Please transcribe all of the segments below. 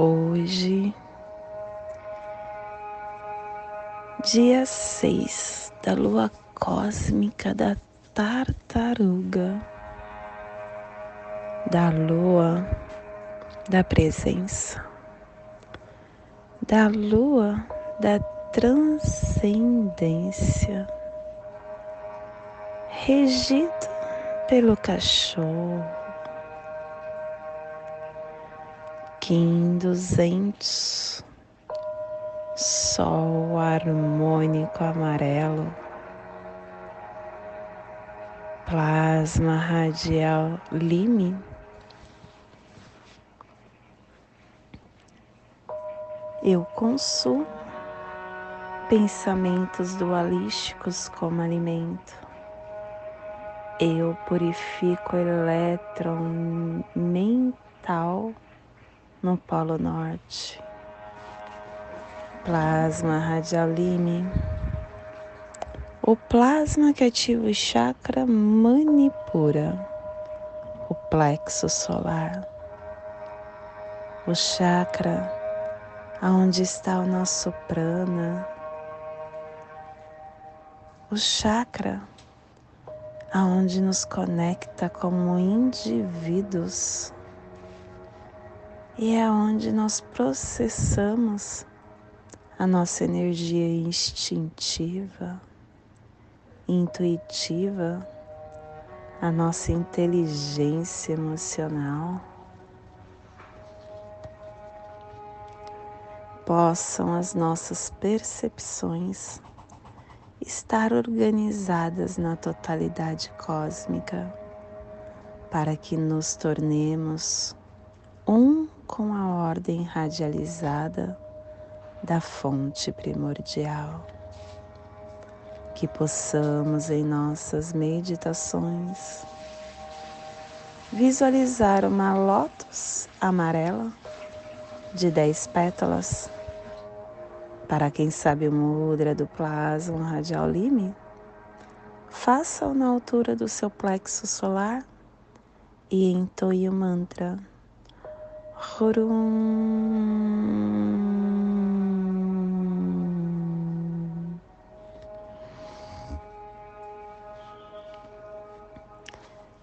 hoje, dia 6 da lua cósmica da tartaruga, da lua da presença, da lua da transcendência, regido pelo cachorro Kim 200, Sol harmônico amarelo, Plasma radial Lime. Eu consumo pensamentos dualísticos como alimento. Eu purifico elétron mental no Polo Norte. Plasma radialime. O plasma que ativa o chakra manipura, o plexo solar. O chakra aonde está o nosso prana. O chakra aonde nos conecta como indivíduos e é onde nós processamos a nossa energia instintiva, intuitiva, a nossa inteligência emocional. Possam as nossas percepções estar organizadas na totalidade cósmica para que nos tornemos um com a ordem radializada da fonte primordial. Que possamos em nossas meditações visualizar uma lótus amarela de dez pétalas. Para quem sabe o mudra do plasma radial lime, faça-o na altura do seu plexo solar e entoie o mantra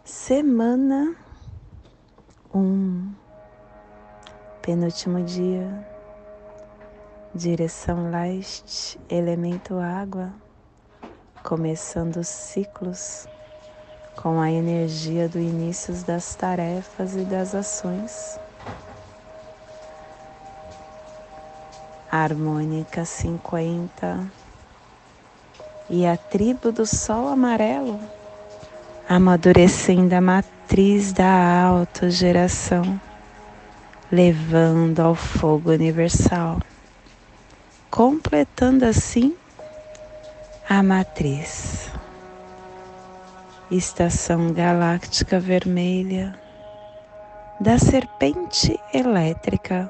Semana um, penúltimo dia, direção leste, elemento água, começando os ciclos com a energia do início das tarefas e das ações harmônica 50 e a tribo do sol amarelo amadurecendo a matriz da autogeração, levando ao fogo universal, completando assim a matriz. Estação galáctica vermelha da serpente elétrica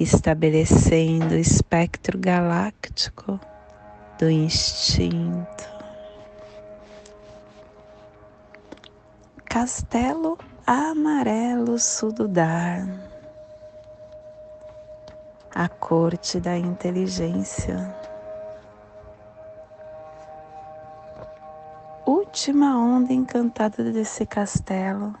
estabelecendo o espectro galáctico do instinto. Castelo Amarelo Sududar, a corte da inteligência. Última onda encantada desse castelo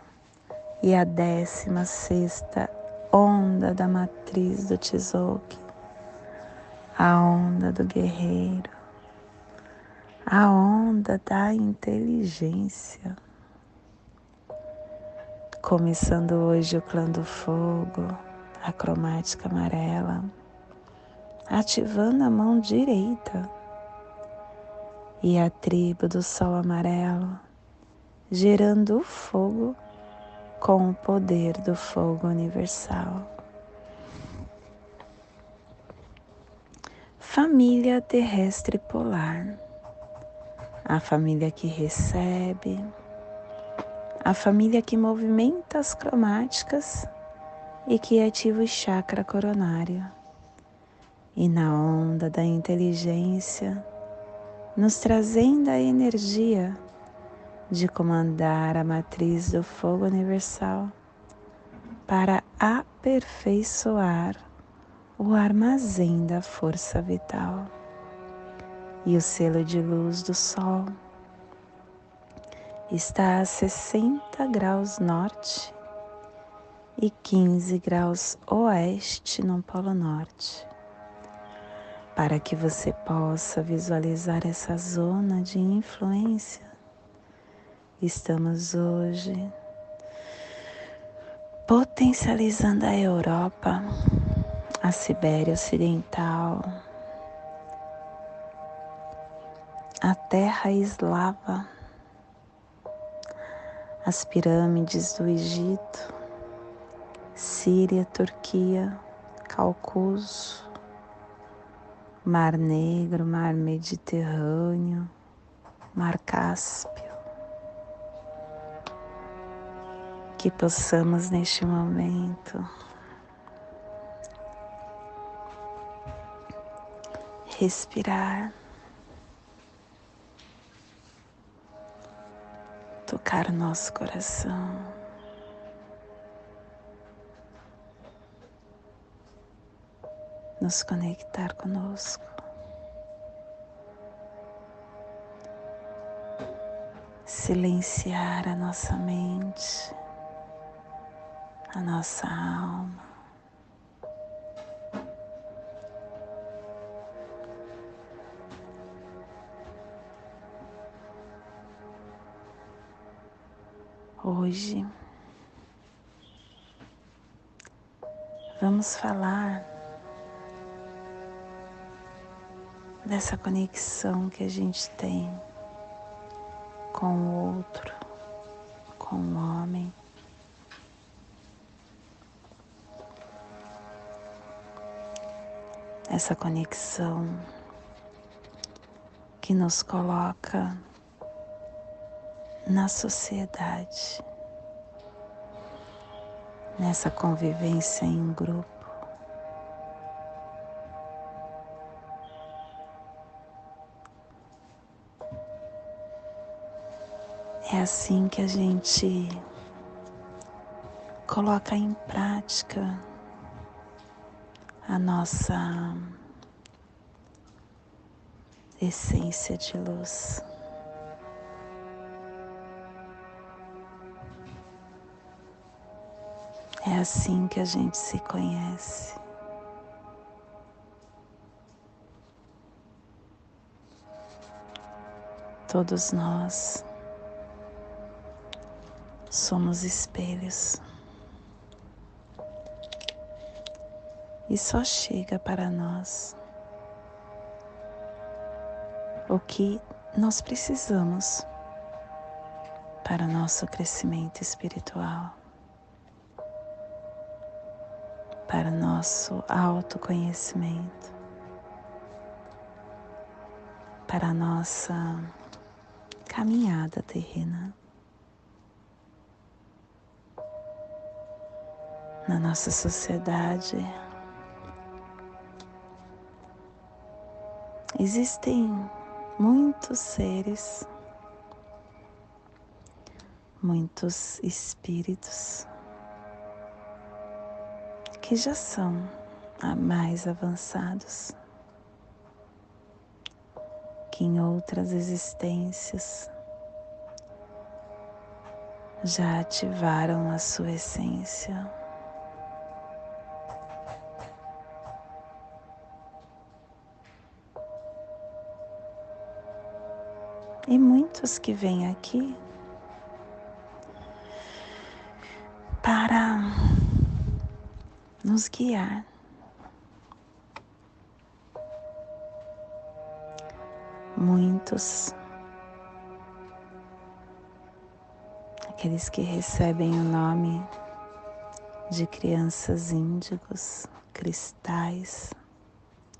e a décima sexta onda da matriz do Tzolk'in, a onda do guerreiro, a onda da inteligência. Começando hoje o clã do fogo, a cromática amarela, ativando a mão direita e a tribo do sol amarelo, gerando o fogo com o poder do fogo universal. Família terrestre polar, a família que recebe, a família que movimenta as cromáticas e que ativa o chakra coronário. E na onda da inteligência, nos trazendo a energia de comandar a matriz do fogo universal para aperfeiçoar o armazém da força vital e o selo de luz do Sol está a 60 graus norte e 15 graus oeste no Polo Norte. Para que você possa visualizar essa zona de influência, estamos hoje potencializando a Europa, a Sibéria Ocidental, a terra eslava as pirâmides do Egito, Síria, Turquia, Caucuso, Mar Negro, Mar Mediterrâneo, Mar Cáspio. Que possamos neste momento respirar tocar o nosso coração. Nos conectar conosco. Silenciar a nossa mente, a nossa alma. Hoje vamos falar dessa conexão que a gente tem com o outro, com o homem. Essa conexão que nos coloca na sociedade, nessa convivência em grupo. É assim que a gente coloca em prática a nossa essência de luz. É assim que a gente se conhece. Todos nós somos espelhos. E só chega para nós o que nós precisamos para nosso crescimento espiritual. para nosso autoconhecimento, para a nossa caminhada terrena. Na nossa sociedade, existem muitos seres, muitos espíritos que já são mais avançados, que em outras existências já ativaram a sua essência. E muitos que vêm aqui para nos guiar. Muitos, aqueles que recebem o nome de crianças índigos, cristais,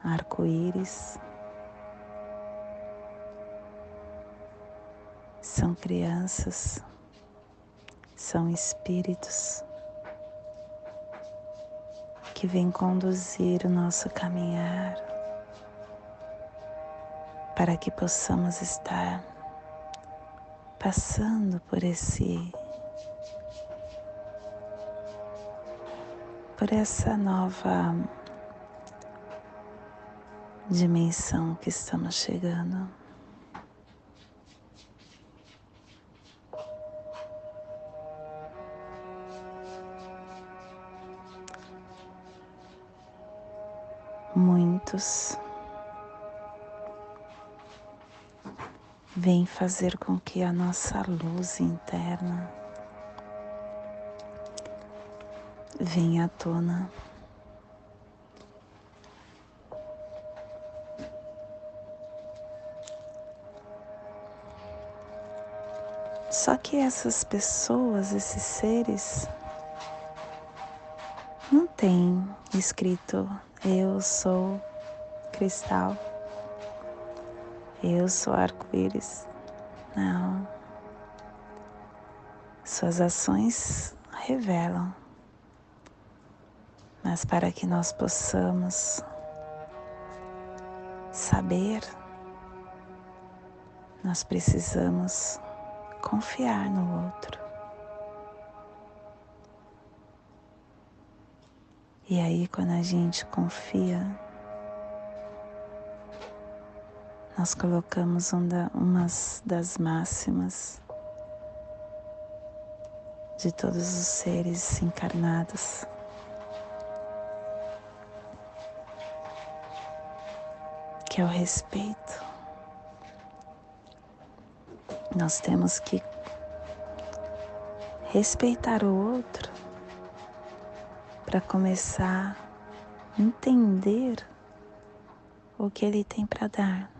arco-íris. São crianças, são espíritos que vêm conduzir o nosso caminhar para que possamos estar passando por esse por essa nova dimensão que estamos chegando. Muitos vêm fazer com que a nossa luz interna venha à tona. Só que essas pessoas, esses seres, não têm escrito eu sou cristal, eu sou arco-íris. Não. Suas ações revelam, mas para que nós possamos saber, nós precisamos confiar no outro. E aí, quando a gente confia, nós colocamos uma umas das máximas de todos os seres encarnados. Que é o respeito. Nós temos que respeitar o outro para começar a entender o que ele tem para dar.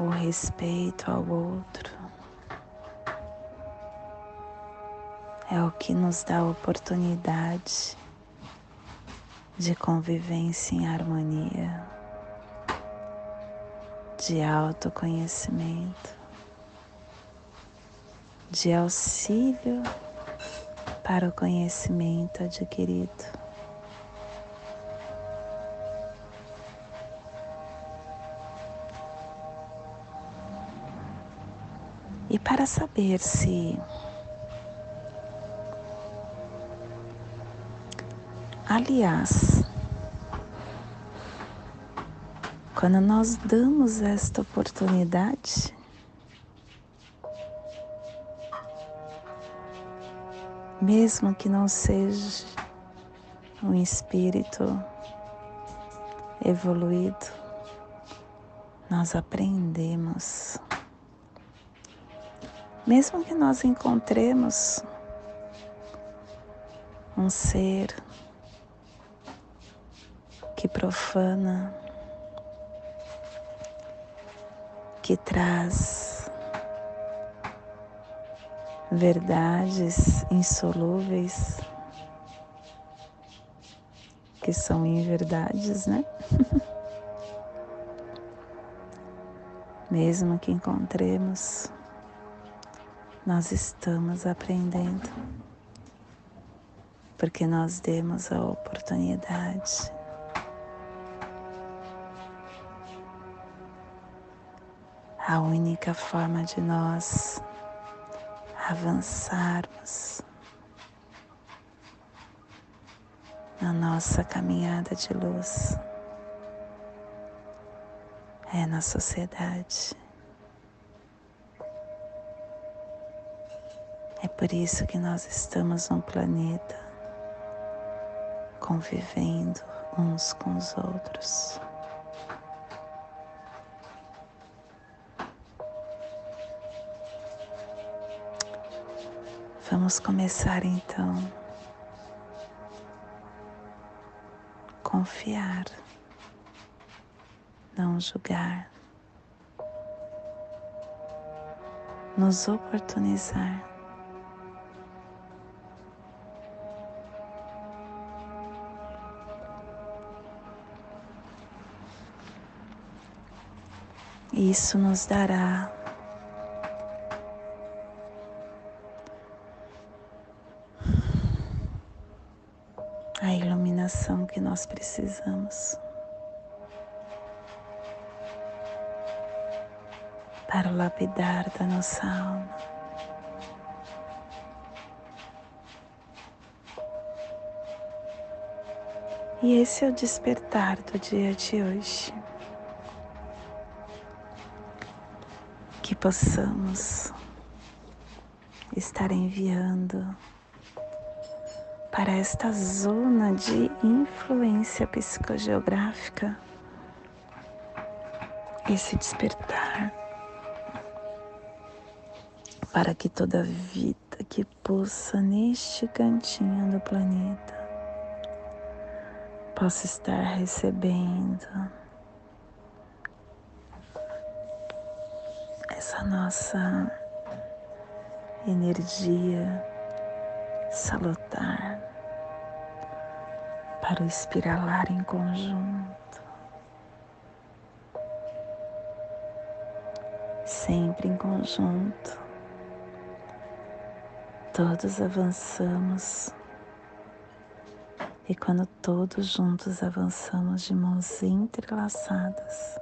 O respeito ao outro é o que nos dá a oportunidade de convivência em harmonia de autoconhecimento, de auxílio para o conhecimento adquirido. E para saber se aliás Quando nós damos esta oportunidade, mesmo que não seja um espírito evoluído, nós aprendemos. Mesmo que nós encontremos um ser que profana que traz verdades insolúveis, que são inverdades, né? Mesmo que encontremos, nós estamos aprendendo, porque nós demos a oportunidade a única forma de nós avançarmos na nossa caminhada de luz é na sociedade. Por isso que nós estamos num planeta convivendo uns com os outros. Vamos começar então. Confiar, não julgar, nos oportunizar Isso nos dará a iluminação que nós precisamos para o lapidar da nossa alma. E esse é o despertar do dia de hoje. Possamos estar enviando para esta zona de influência psicogeográfica esse despertar para que toda vida que pulsa neste cantinho do planeta possa estar recebendo essa nossa energia salutar para o espiralar em conjunto, sempre em conjunto. Todos avançamos e quando todos juntos avançamos de mãos entrelaçadas,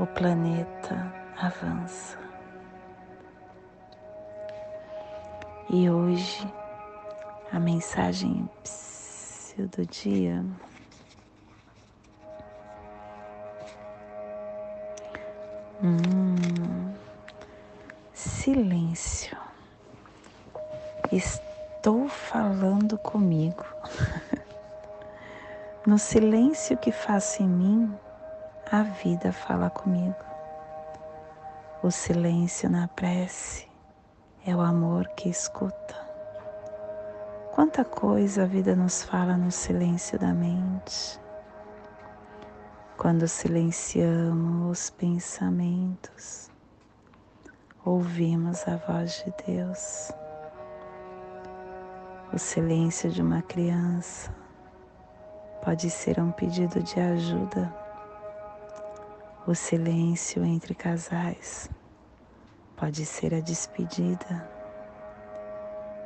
o planeta avança. E hoje a mensagem do dia hum, silêncio. Estou falando comigo. No silêncio que faço em mim, a vida fala comigo. O silêncio na prece é o amor que escuta. Quanta coisa a vida nos fala no silêncio da mente. Quando silenciamos os pensamentos, ouvimos a voz de Deus. O silêncio de uma criança pode ser um pedido de ajuda. O silêncio entre casais pode ser a despedida.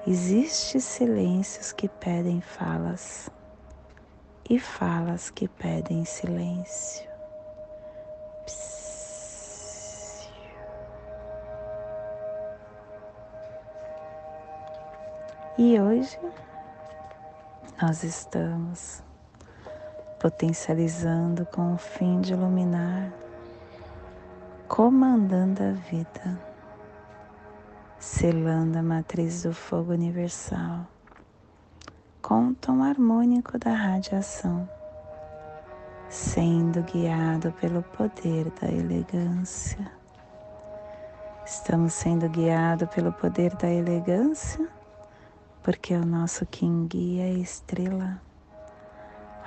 Existem silêncios que pedem falas e falas que pedem silêncio. E hoje nós estamos potencializando com o fim de iluminar, comandando a vida, selando a matriz do fogo universal com o tom harmônico da radiação, sendo guiado pelo poder da elegância. Estamos sendo guiados pelo poder da elegância porque o nosso Quem guia é a estrela,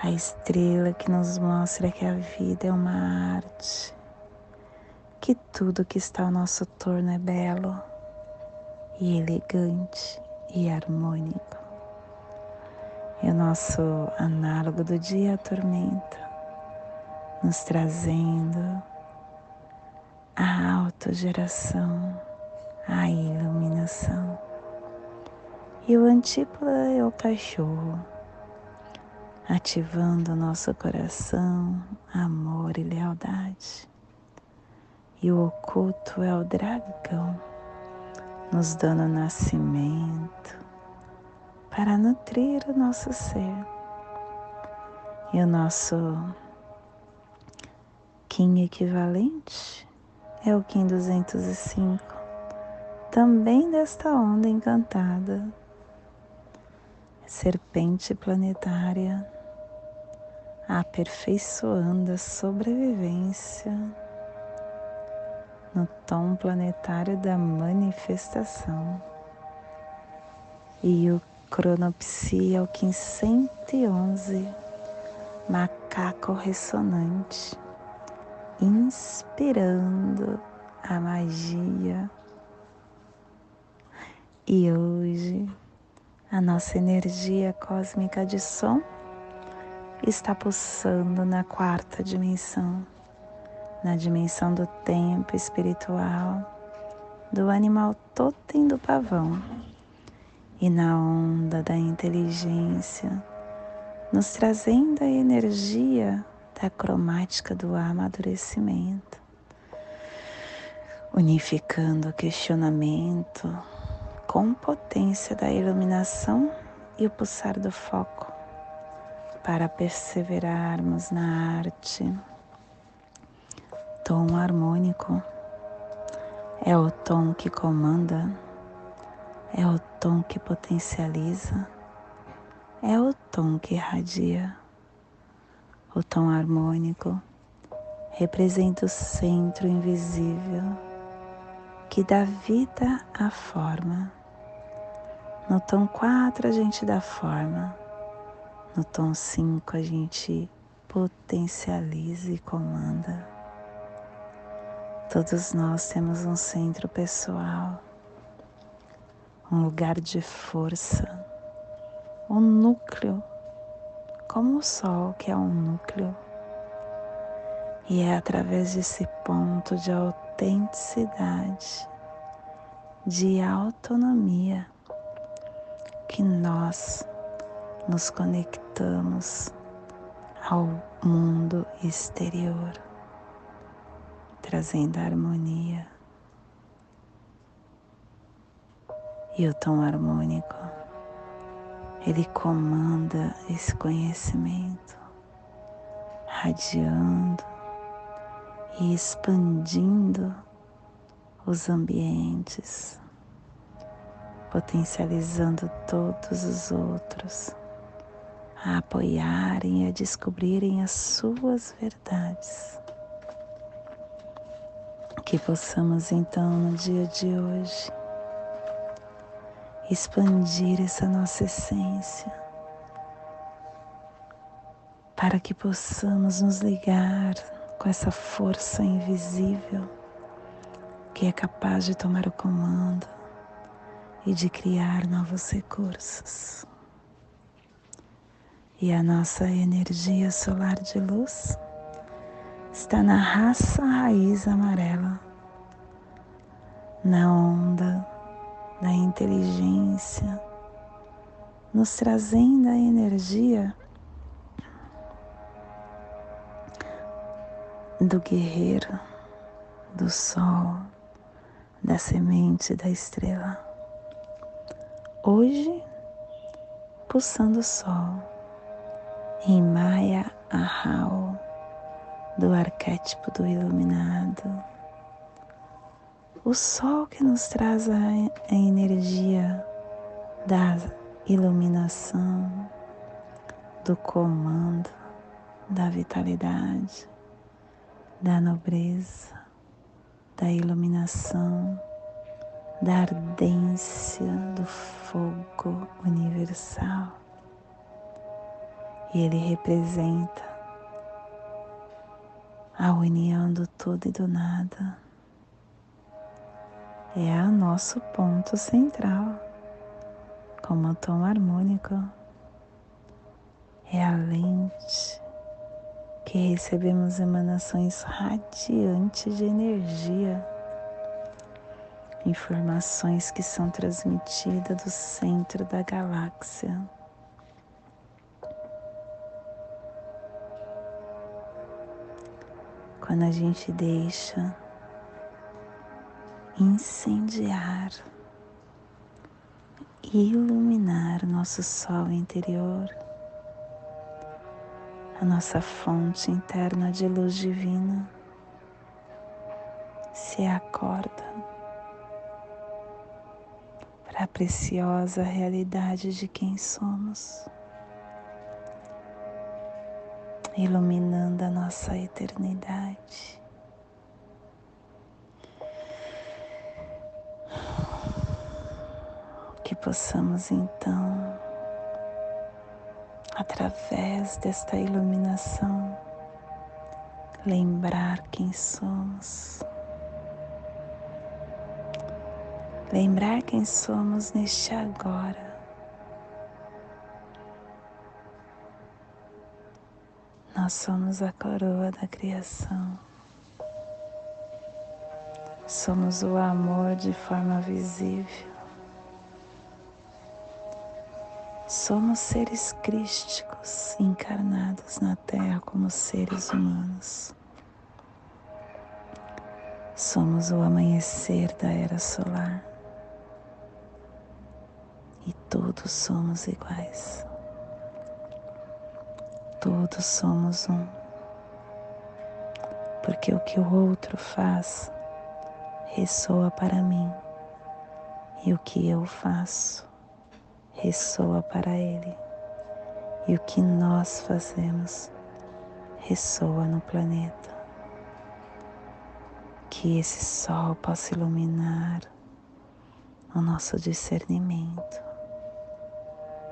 a estrela que nos mostra que a vida é uma arte, que tudo que está ao nosso torno é belo e elegante e harmônico. E o nosso análogo do dia a tormenta, nos trazendo a autogeração, a iluminação. E o antípoda é o cachorro, ativando o nosso coração, amor e lealdade. E o oculto é o dragão, nos dando nascimento para nutrir o nosso ser. E o nosso Kim equivalente é o Kim 205, também desta onda encantada serpente planetária, aperfeiçoando a sobrevivência no tom planetário da manifestação. E o cronopsia, o 511, macaco ressonante, inspirando a magia. E hoje a nossa energia cósmica de som está pulsando na quarta dimensão, na dimensão do tempo espiritual do animal totem do pavão e na onda da inteligência, nos trazendo a energia da cromática do amadurecimento, unificando o questionamento com potência da iluminação e o pulsar do foco para perseverarmos na arte. Tom harmônico é o tom que comanda, é o tom que potencializa, é o tom que irradia. O tom harmônico representa o centro invisível que dá vida à forma. No tom 4 a gente dá forma, no tom 5 a gente potencializa e comanda. Todos nós temos um centro pessoal, um lugar de força, um núcleo, como o Sol, que é um núcleo. E é através desse ponto de autenticidade, de autonomia, que nós nos conectamos ao mundo exterior trazendo harmonia. E o tom harmônico, ele comanda esse conhecimento, radiando e expandindo os ambientes, potencializando todos os outros a apoiarem e a descobrirem as suas verdades. Que possamos então no dia de hoje expandir essa nossa essência para que possamos nos ligar com essa força invisível que é capaz de tomar o comando e de criar novos recursos. E a nossa energia solar de luz está na raça raiz amarela, na onda da inteligência, nos trazendo a energia do guerreiro, do sol, da semente da estrela. Hoje, pulsando o sol em Maya Ahau do arquétipo do iluminado. O sol que nos traz a, energia da iluminação, do comando, da vitalidade, da nobreza, da iluminação, da ardência do fogo universal. E ele representa a união do tudo e do nada. É o nosso ponto central, como tom harmônico. É a lente que recebemos emanações radiantes de energia, informações que são transmitidas do centro da galáxia. Quando a gente deixa incendiar, iluminar nosso sol interior, a nossa fonte interna de luz divina, se acorda para a preciosa realidade de quem somos. Iluminando a nossa eternidade. Que possamos então, através desta iluminação, lembrar quem somos. Lembrar quem somos neste agora Nós somos a coroa da criação. Somos o amor de forma visível. Somos seres crísticos encarnados na Terra como seres humanos. Somos o amanhecer da era solar e todos somos iguais. Todos somos um. Porque o que o outro faz ressoa para mim e o que eu faço ressoa para ele e o que nós fazemos ressoa no planeta. Que esse sol possa iluminar o nosso discernimento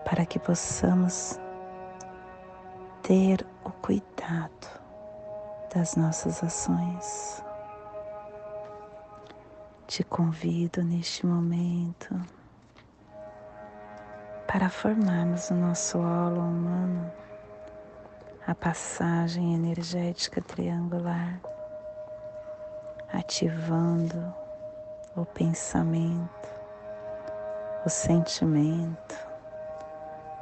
para que possamos ter o cuidado das nossas ações. Te convido neste momento para formarmos no nosso holo humano a passagem energética triangular, ativando o pensamento, o sentimento,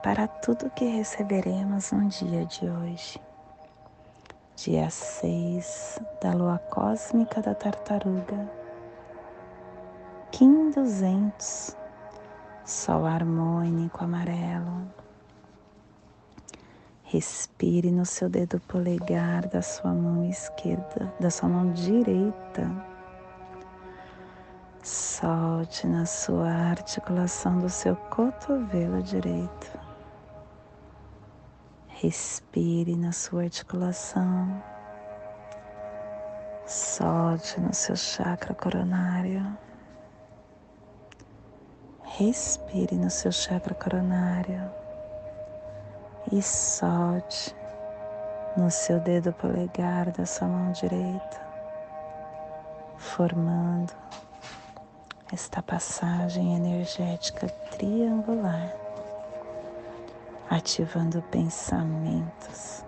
para tudo que receberemos no dia de hoje, dia 6 da lua cósmica da tartaruga, Kim 200, sol harmônico amarelo. Respire no seu dedo polegar da sua mão esquerda, da sua mão direita. Solte na sua articulação do seu cotovelo direito. Respire na sua articulação. Solte no seu chakra coronário. Respire no seu chakra coronário e solte no seu dedo polegar da sua mão direita, formando esta passagem energética triangular ativando pensamentos,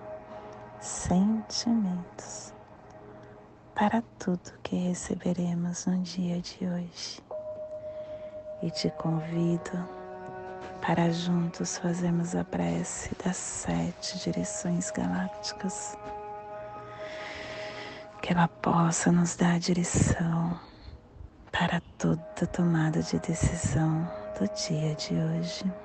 sentimentos para tudo que receberemos no dia de hoje. E te convido para juntos fazermos a prece das sete direções galácticas, que ela possa nos dar a direção para toda tomada de decisão do dia de hoje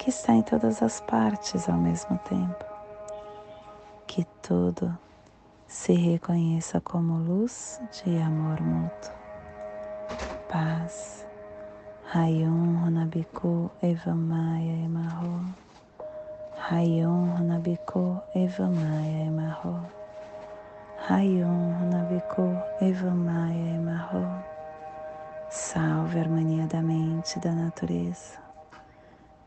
que está em todas as partes ao mesmo tempo. Que tudo se reconheça como luz de amor mútuo. Paz. Rayon Runabiku Evamaya Emarro. Rayon Runabiku Evamaya Emarro. Rayon Runabiku Evamaya Emarro. Salve a harmonia da mente e da natureza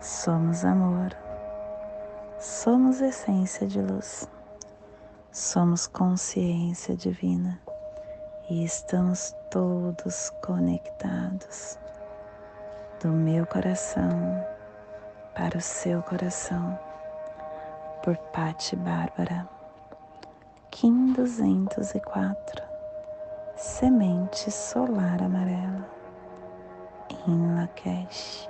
somos amor, somos essência de luz. Somos consciência divina e estamos todos conectados do meu coração para o seu coração por Patti Bárbara. Kim 204 Semente solar amarela em Lakesh.